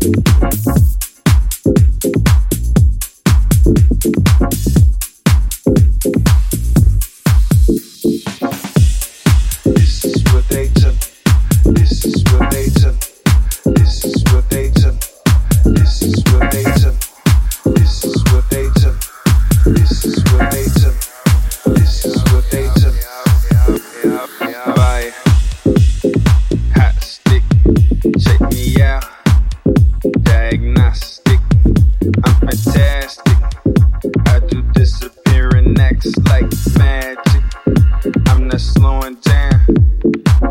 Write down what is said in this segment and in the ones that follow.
This is what they took. This is what they took. Slowing down.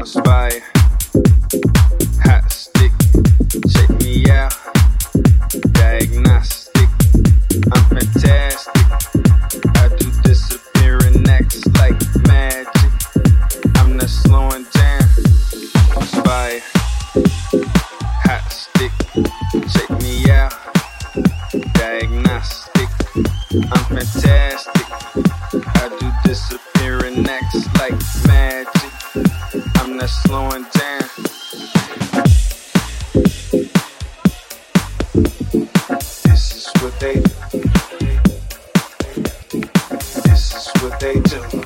Aspire. Hot stick. Check me acts like magic. I'm not slowing down. This is what they do. This is what they do.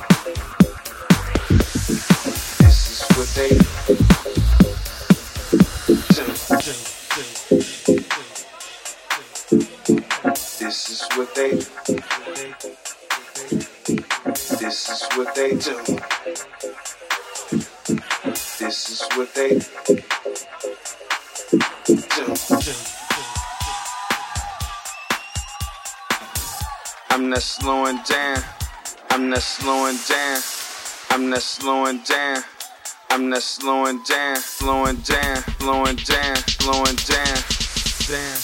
This is what they do. This is what they do. I'm not slowing down. I'm not slowing down. I'm not slowing down. I'm not slowing down, slowing down, slowing down, slowing down. Damn.